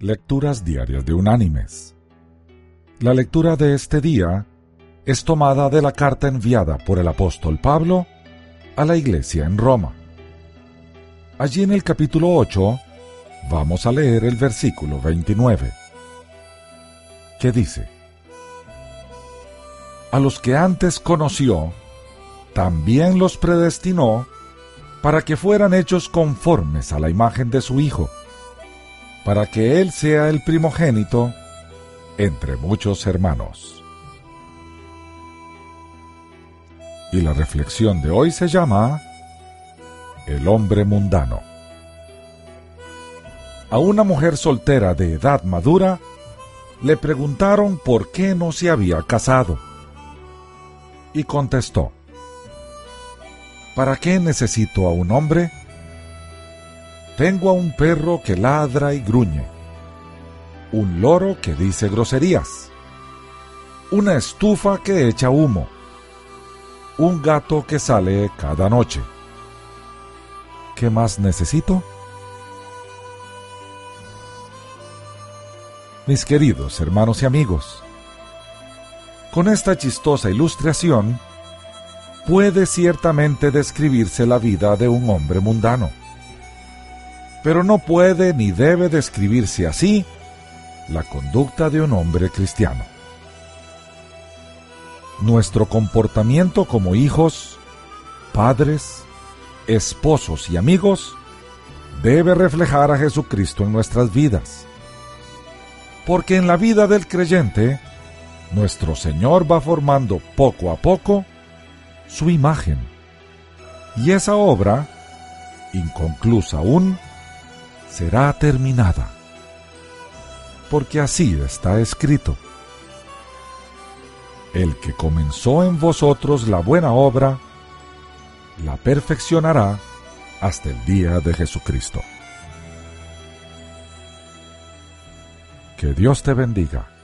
Lecturas Diarias de Unánimes. La lectura de este día es tomada de la carta enviada por el apóstol Pablo a la iglesia en Roma. Allí en el capítulo 8 vamos a leer el versículo 29, que dice, A los que antes conoció, también los predestinó para que fueran hechos conformes a la imagen de su Hijo para que Él sea el primogénito entre muchos hermanos. Y la reflexión de hoy se llama El hombre mundano. A una mujer soltera de edad madura le preguntaron por qué no se había casado. Y contestó, ¿Para qué necesito a un hombre? Tengo a un perro que ladra y gruñe, un loro que dice groserías, una estufa que echa humo, un gato que sale cada noche. ¿Qué más necesito? Mis queridos hermanos y amigos, con esta chistosa ilustración puede ciertamente describirse la vida de un hombre mundano pero no puede ni debe describirse así la conducta de un hombre cristiano. Nuestro comportamiento como hijos, padres, esposos y amigos debe reflejar a Jesucristo en nuestras vidas. Porque en la vida del creyente, nuestro Señor va formando poco a poco su imagen. Y esa obra, inconclusa aún, será terminada. Porque así está escrito. El que comenzó en vosotros la buena obra, la perfeccionará hasta el día de Jesucristo. Que Dios te bendiga.